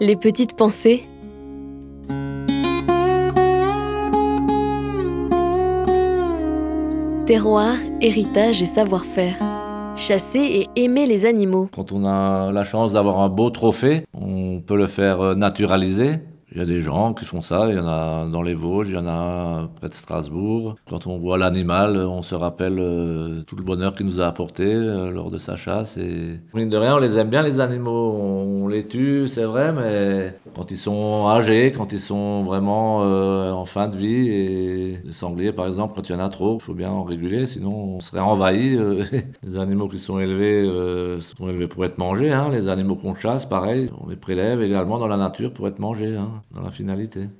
Les petites pensées. Terroir, héritage et savoir-faire. Chasser et aimer les animaux. Quand on a la chance d'avoir un beau trophée, on peut le faire euh, naturaliser. Il y a des gens qui font ça, il y en a dans les Vosges, il y en a près de Strasbourg. Quand on voit l'animal, on se rappelle euh, tout le bonheur qu'il nous a apporté euh, lors de sa chasse. Et mine de rien, on les aime bien les animaux, on les tue, c'est vrai, mais quand ils sont âgés, quand ils sont vraiment euh, en fin de vie, et sangliers par exemple, quand il y en a trop, il faut bien en réguler, sinon on serait envahi. les animaux qui sont élevés sont élevés pour être mangés, hein. les animaux qu'on chasse, pareil, on les prélève également dans la nature pour être mangés. Hein dans la finalité.